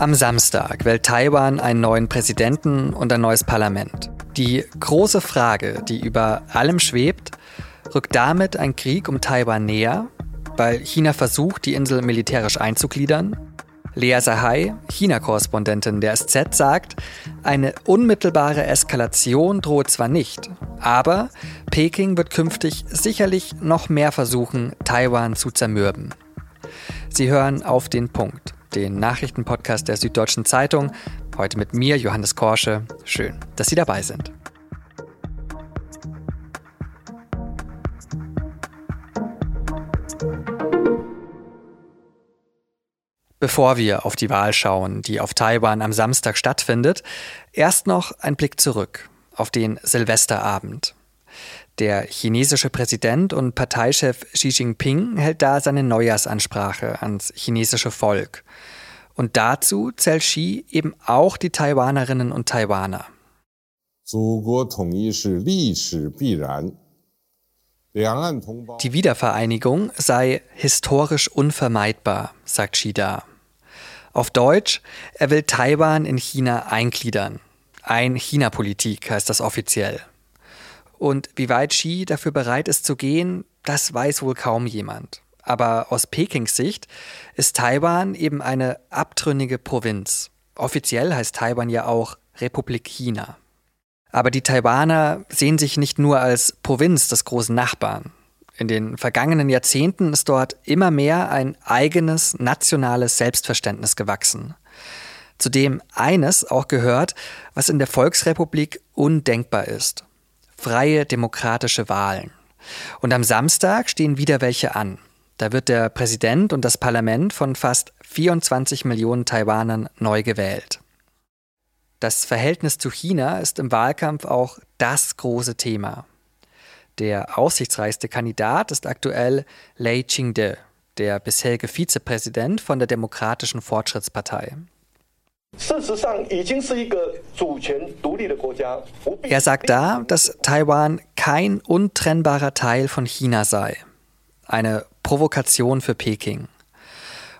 Am Samstag wählt Taiwan einen neuen Präsidenten und ein neues Parlament. Die große Frage, die über allem schwebt, rückt damit ein Krieg um Taiwan näher, weil China versucht, die Insel militärisch einzugliedern? Lea Sahai, China-Korrespondentin der SZ, sagt, eine unmittelbare Eskalation droht zwar nicht, aber Peking wird künftig sicherlich noch mehr versuchen, Taiwan zu zermürben. Sie hören auf den Punkt, den Nachrichtenpodcast der Süddeutschen Zeitung, heute mit mir, Johannes Korsche. Schön, dass Sie dabei sind. Bevor wir auf die Wahl schauen, die auf Taiwan am Samstag stattfindet, erst noch ein Blick zurück auf den Silvesterabend. Der chinesische Präsident und Parteichef Xi Jinping hält da seine Neujahrsansprache ans chinesische Volk. Und dazu zählt Xi eben auch die Taiwanerinnen und Taiwaner. Die Wiedervereinigung sei historisch unvermeidbar, sagt Xi da. Auf Deutsch, er will Taiwan in China eingliedern. Ein-China-Politik heißt das offiziell. Und wie weit Xi dafür bereit ist zu gehen, das weiß wohl kaum jemand. Aber aus Pekings Sicht ist Taiwan eben eine abtrünnige Provinz. Offiziell heißt Taiwan ja auch Republik China. Aber die Taiwaner sehen sich nicht nur als Provinz des großen Nachbarn. In den vergangenen Jahrzehnten ist dort immer mehr ein eigenes nationales Selbstverständnis gewachsen, zu dem eines auch gehört, was in der Volksrepublik undenkbar ist. Freie demokratische Wahlen. Und am Samstag stehen wieder welche an. Da wird der Präsident und das Parlament von fast 24 Millionen Taiwanern neu gewählt. Das Verhältnis zu China ist im Wahlkampf auch das große Thema. Der aussichtsreichste Kandidat ist aktuell Lei Ching-de, der bisherige Vizepräsident von der Demokratischen Fortschrittspartei. Er sagt da, dass Taiwan kein untrennbarer Teil von China sei. Eine Provokation für Peking.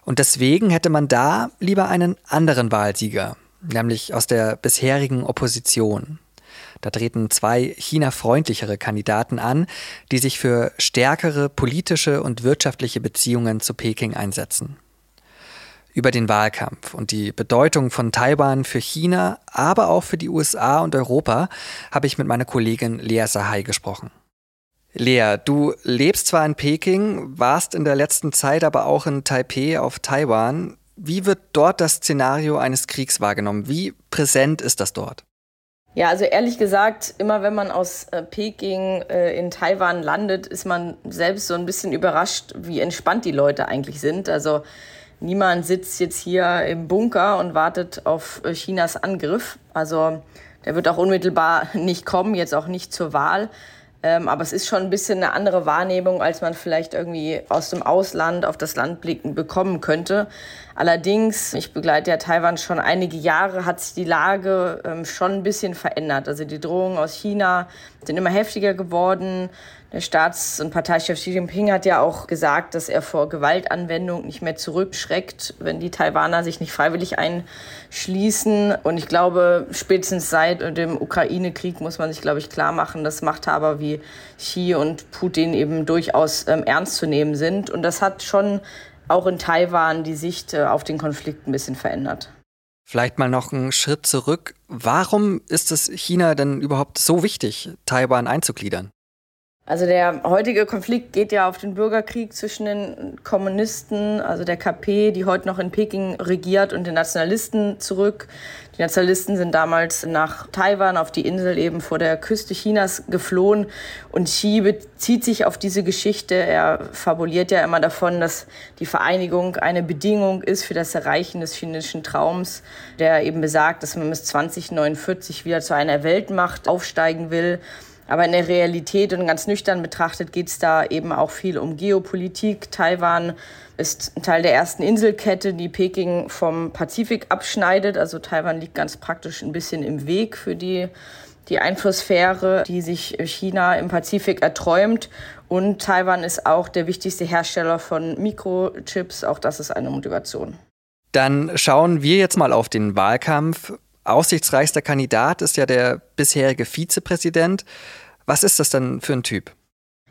Und deswegen hätte man da lieber einen anderen Wahlsieger, nämlich aus der bisherigen Opposition. Da treten zwei China-freundlichere Kandidaten an, die sich für stärkere politische und wirtschaftliche Beziehungen zu Peking einsetzen. Über den Wahlkampf und die Bedeutung von Taiwan für China, aber auch für die USA und Europa habe ich mit meiner Kollegin Lea Sahai gesprochen. Lea, du lebst zwar in Peking, warst in der letzten Zeit aber auch in Taipei auf Taiwan. Wie wird dort das Szenario eines Kriegs wahrgenommen? Wie präsent ist das dort? Ja, also ehrlich gesagt, immer wenn man aus äh, Peking äh, in Taiwan landet, ist man selbst so ein bisschen überrascht, wie entspannt die Leute eigentlich sind. Also niemand sitzt jetzt hier im Bunker und wartet auf äh, Chinas Angriff. Also der wird auch unmittelbar nicht kommen, jetzt auch nicht zur Wahl. Ähm, aber es ist schon ein bisschen eine andere Wahrnehmung, als man vielleicht irgendwie aus dem Ausland auf das Land blicken bekommen könnte. Allerdings, ich begleite ja Taiwan schon einige Jahre, hat sich die Lage ähm, schon ein bisschen verändert. Also die Drohungen aus China sind immer heftiger geworden. Der Staats- und Parteichef Xi Jinping hat ja auch gesagt, dass er vor Gewaltanwendung nicht mehr zurückschreckt, wenn die Taiwaner sich nicht freiwillig einschließen. Und ich glaube, spätestens seit dem Ukraine-Krieg muss man sich, glaube ich, klar machen, dass Machthaber wie Xi und Putin eben durchaus ähm, ernst zu nehmen sind. Und das hat schon auch in Taiwan die Sicht äh, auf den Konflikt ein bisschen verändert. Vielleicht mal noch einen Schritt zurück. Warum ist es China denn überhaupt so wichtig, Taiwan einzugliedern? Also der heutige Konflikt geht ja auf den Bürgerkrieg zwischen den Kommunisten, also der KP, die heute noch in Peking regiert, und den Nationalisten zurück. Die Nationalisten sind damals nach Taiwan, auf die Insel eben vor der Küste Chinas geflohen. Und Xi bezieht sich auf diese Geschichte. Er fabuliert ja immer davon, dass die Vereinigung eine Bedingung ist für das Erreichen des chinesischen Traums, der eben besagt, dass man bis 2049 wieder zu einer Weltmacht aufsteigen will. Aber in der Realität und ganz nüchtern betrachtet geht es da eben auch viel um Geopolitik. Taiwan ist Teil der ersten Inselkette, die Peking vom Pazifik abschneidet. Also Taiwan liegt ganz praktisch ein bisschen im Weg für die, die Einflusssphäre, die sich China im Pazifik erträumt. Und Taiwan ist auch der wichtigste Hersteller von Mikrochips. Auch das ist eine Motivation. Dann schauen wir jetzt mal auf den Wahlkampf. Aussichtsreichster Kandidat ist ja der bisherige Vizepräsident. Was ist das dann für ein Typ?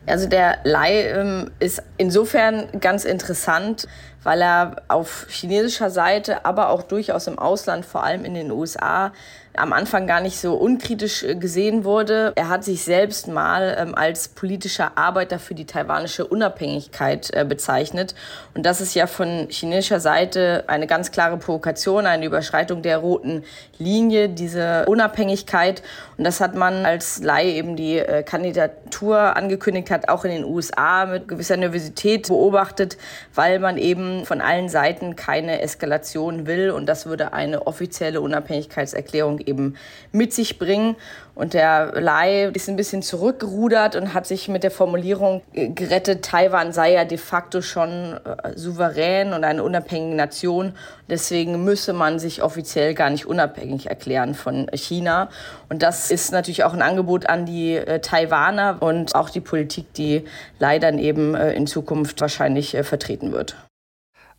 Also der Lai ähm, ist insofern ganz interessant, weil er auf chinesischer Seite, aber auch durchaus im Ausland, vor allem in den USA, am Anfang gar nicht so unkritisch äh, gesehen wurde. Er hat sich selbst mal ähm, als politischer Arbeiter für die taiwanische Unabhängigkeit äh, bezeichnet. Und das ist ja von chinesischer Seite eine ganz klare Provokation, eine Überschreitung der roten Linie, diese Unabhängigkeit. Und das hat man, als Lai eben die äh, Kandidatur angekündigt hat, auch in den USA mit gewisser Nervosität beobachtet, weil man eben von allen Seiten keine Eskalation will. Und das würde eine offizielle Unabhängigkeitserklärung eben mit sich bringen. Und der Lai ist ein bisschen zurückgerudert und hat sich mit der Formulierung gerettet, Taiwan sei ja de facto schon äh, souverän und eine unabhängige Nation. Deswegen müsse man sich offiziell gar nicht unabhängig erklären von China. Und das ist natürlich auch ein Angebot an die äh, Taiwaner und auch die Politik, die Lai dann eben äh, in Zukunft wahrscheinlich äh, vertreten wird.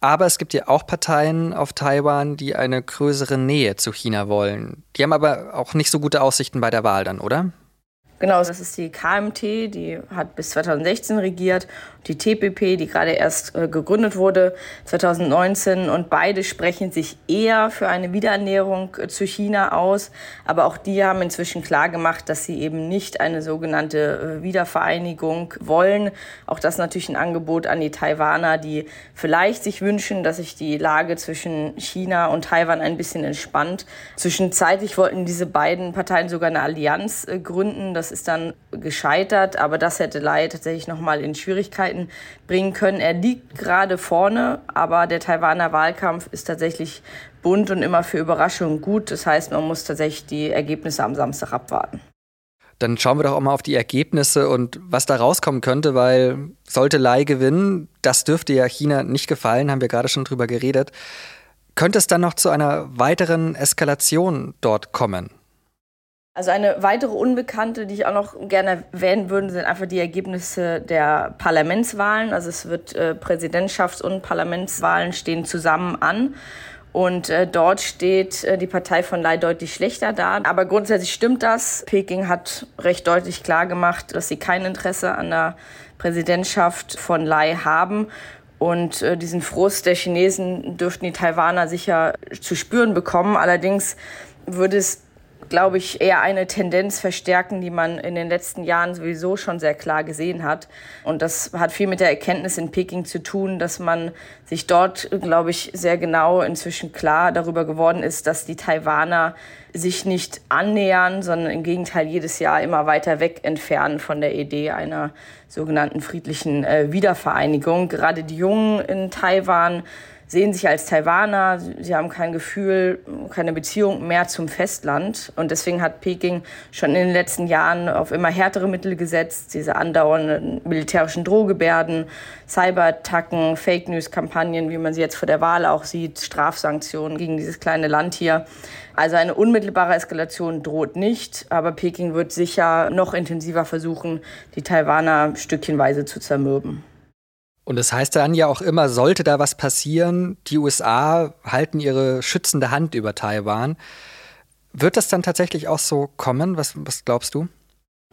Aber es gibt ja auch Parteien auf Taiwan, die eine größere Nähe zu China wollen. Die haben aber auch nicht so gute Aussichten bei der Wahl dann, oder? Genau, das ist die KMT, die hat bis 2016 regiert, die TPP, die gerade erst äh, gegründet wurde 2019 und beide sprechen sich eher für eine Wiederernährung äh, zu China aus, aber auch die haben inzwischen klar gemacht, dass sie eben nicht eine sogenannte äh, Wiedervereinigung wollen. Auch das natürlich ein Angebot an die Taiwaner, die vielleicht sich wünschen, dass sich die Lage zwischen China und Taiwan ein bisschen entspannt. Zwischenzeitlich wollten diese beiden Parteien sogar eine Allianz gründen. Das ist dann gescheitert, aber das hätte Lai tatsächlich nochmal in Schwierigkeiten bringen können. Er liegt gerade vorne, aber der Taiwaner Wahlkampf ist tatsächlich bunt und immer für Überraschungen gut. Das heißt, man muss tatsächlich die Ergebnisse am Samstag abwarten. Dann schauen wir doch auch mal auf die Ergebnisse und was da rauskommen könnte, weil sollte Lai gewinnen, das dürfte ja China nicht gefallen, haben wir gerade schon drüber geredet. Könnte es dann noch zu einer weiteren Eskalation dort kommen? Also eine weitere Unbekannte, die ich auch noch gerne erwähnen würde, sind einfach die Ergebnisse der Parlamentswahlen. Also es wird äh, Präsidentschafts- und Parlamentswahlen stehen zusammen an. Und äh, dort steht äh, die Partei von Lai deutlich schlechter da. Aber grundsätzlich stimmt das. Peking hat recht deutlich klargemacht, dass sie kein Interesse an der Präsidentschaft von Lai haben. Und äh, diesen Frust der Chinesen dürften die Taiwaner sicher zu spüren bekommen. Allerdings würde es glaube ich, eher eine Tendenz verstärken, die man in den letzten Jahren sowieso schon sehr klar gesehen hat. Und das hat viel mit der Erkenntnis in Peking zu tun, dass man sich dort, glaube ich, sehr genau inzwischen klar darüber geworden ist, dass die Taiwaner sich nicht annähern, sondern im Gegenteil jedes Jahr immer weiter weg entfernen von der Idee einer sogenannten friedlichen äh, Wiedervereinigung. Gerade die Jungen in Taiwan sehen sich als Taiwaner, sie haben kein Gefühl, keine Beziehung mehr zum Festland. Und deswegen hat Peking schon in den letzten Jahren auf immer härtere Mittel gesetzt, diese andauernden militärischen Drohgebärden, Cyberattacken, Fake News-Kampagnen, wie man sie jetzt vor der Wahl auch sieht, Strafsanktionen gegen dieses kleine Land hier. Also eine unmittelbare Eskalation droht nicht, aber Peking wird sicher noch intensiver versuchen, die Taiwaner stückchenweise zu zermürben. Und das heißt dann ja auch immer, sollte da was passieren, die USA halten ihre schützende Hand über Taiwan. Wird das dann tatsächlich auch so kommen? Was, was glaubst du?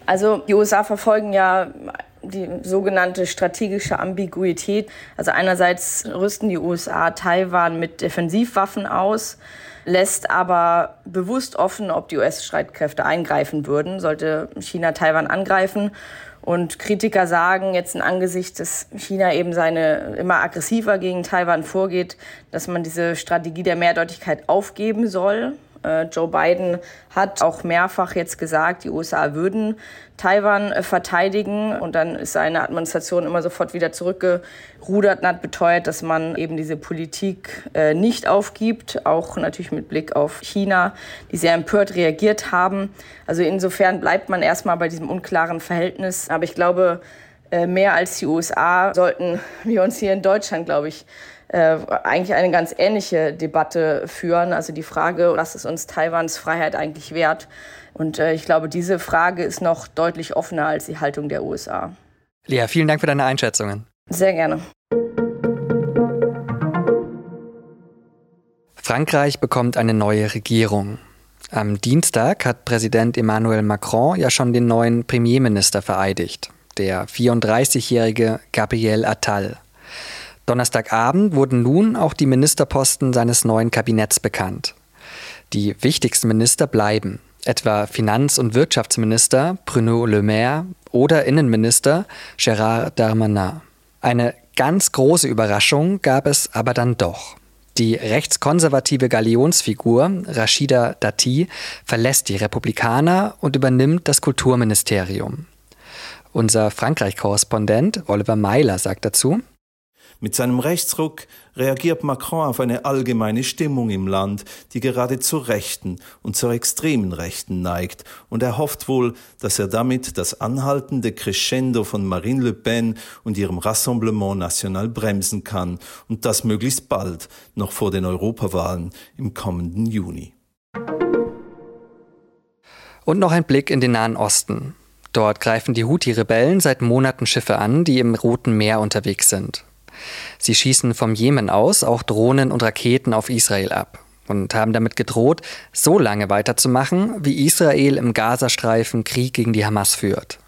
Also die USA verfolgen ja die sogenannte strategische Ambiguität. Also einerseits rüsten die USA Taiwan mit Defensivwaffen aus, lässt aber bewusst offen, ob die US-Streitkräfte eingreifen würden, sollte China Taiwan angreifen. Und Kritiker sagen jetzt in Angesicht, dass China eben seine immer aggressiver gegen Taiwan vorgeht, dass man diese Strategie der Mehrdeutigkeit aufgeben soll. Äh, Joe Biden hat auch mehrfach jetzt gesagt, die USA würden Taiwan äh, verteidigen. Und dann ist seine Administration immer sofort wieder zurückgerudert und hat beteuert, dass man eben diese Politik äh, nicht aufgibt. Auch natürlich mit Blick auf China, die sehr empört reagiert haben. Also insofern bleibt man erstmal bei diesem unklaren Verhältnis. Aber ich glaube, mehr als die USA sollten wir uns hier in Deutschland, glaube ich, äh, eigentlich eine ganz ähnliche Debatte führen. Also die Frage, was ist uns Taiwans Freiheit eigentlich wert? Und äh, ich glaube, diese Frage ist noch deutlich offener als die Haltung der USA. Lea, vielen Dank für deine Einschätzungen. Sehr gerne. Frankreich bekommt eine neue Regierung. Am Dienstag hat Präsident Emmanuel Macron ja schon den neuen Premierminister vereidigt, der 34-jährige Gabriel Attal. Donnerstagabend wurden nun auch die Ministerposten seines neuen Kabinetts bekannt. Die wichtigsten Minister bleiben, etwa Finanz- und Wirtschaftsminister Bruno Le Maire oder Innenminister Gérard Darmanin. Eine ganz große Überraschung gab es aber dann doch. Die rechtskonservative Galionsfigur Rashida Dati verlässt die Republikaner und übernimmt das Kulturministerium. Unser Frankreich-Korrespondent Oliver Meiler sagt dazu, mit seinem Rechtsruck reagiert Macron auf eine allgemeine Stimmung im Land, die gerade zur rechten und zur extremen Rechten neigt, und er hofft wohl, dass er damit das anhaltende Crescendo von Marine Le Pen und ihrem Rassemblement National bremsen kann, und das möglichst bald, noch vor den Europawahlen im kommenden Juni. Und noch ein Blick in den Nahen Osten. Dort greifen die Houthi-Rebellen seit Monaten Schiffe an, die im Roten Meer unterwegs sind. Sie schießen vom Jemen aus auch Drohnen und Raketen auf Israel ab und haben damit gedroht, so lange weiterzumachen, wie Israel im Gazastreifen Krieg gegen die Hamas führt.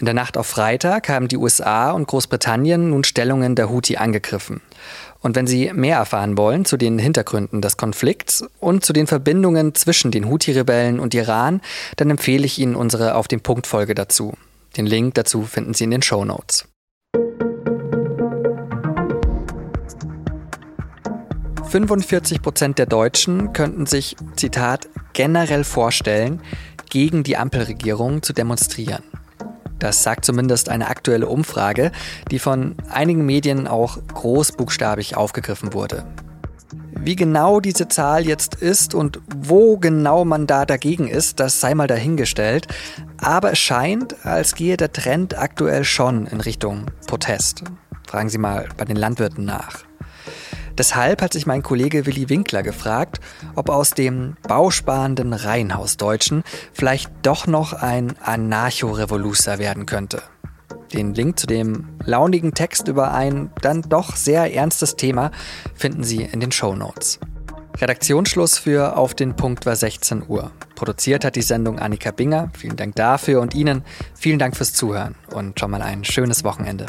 In der Nacht auf Freitag haben die USA und Großbritannien nun Stellungen der Houthi angegriffen. Und wenn Sie mehr erfahren wollen zu den Hintergründen des Konflikts und zu den Verbindungen zwischen den Houthi-Rebellen und Iran, dann empfehle ich Ihnen unsere Auf den Punkt Folge dazu. Den Link dazu finden Sie in den Show Notes. 45 Prozent der Deutschen könnten sich, Zitat, generell vorstellen, gegen die Ampelregierung zu demonstrieren. Das sagt zumindest eine aktuelle Umfrage, die von einigen Medien auch großbuchstabig aufgegriffen wurde. Wie genau diese Zahl jetzt ist und wo genau man da dagegen ist, das sei mal dahingestellt. Aber es scheint, als gehe der Trend aktuell schon in Richtung Protest. Fragen Sie mal bei den Landwirten nach. Deshalb hat sich mein Kollege Willi Winkler gefragt, ob aus dem bausparenden Reihenhausdeutschen vielleicht doch noch ein Anarcho-Revoluzer werden könnte. Den Link zu dem launigen Text über ein dann doch sehr ernstes Thema finden Sie in den Show Notes. Redaktionsschluss für Auf den Punkt war 16 Uhr. Produziert hat die Sendung Annika Binger. Vielen Dank dafür und Ihnen vielen Dank fürs Zuhören und schon mal ein schönes Wochenende.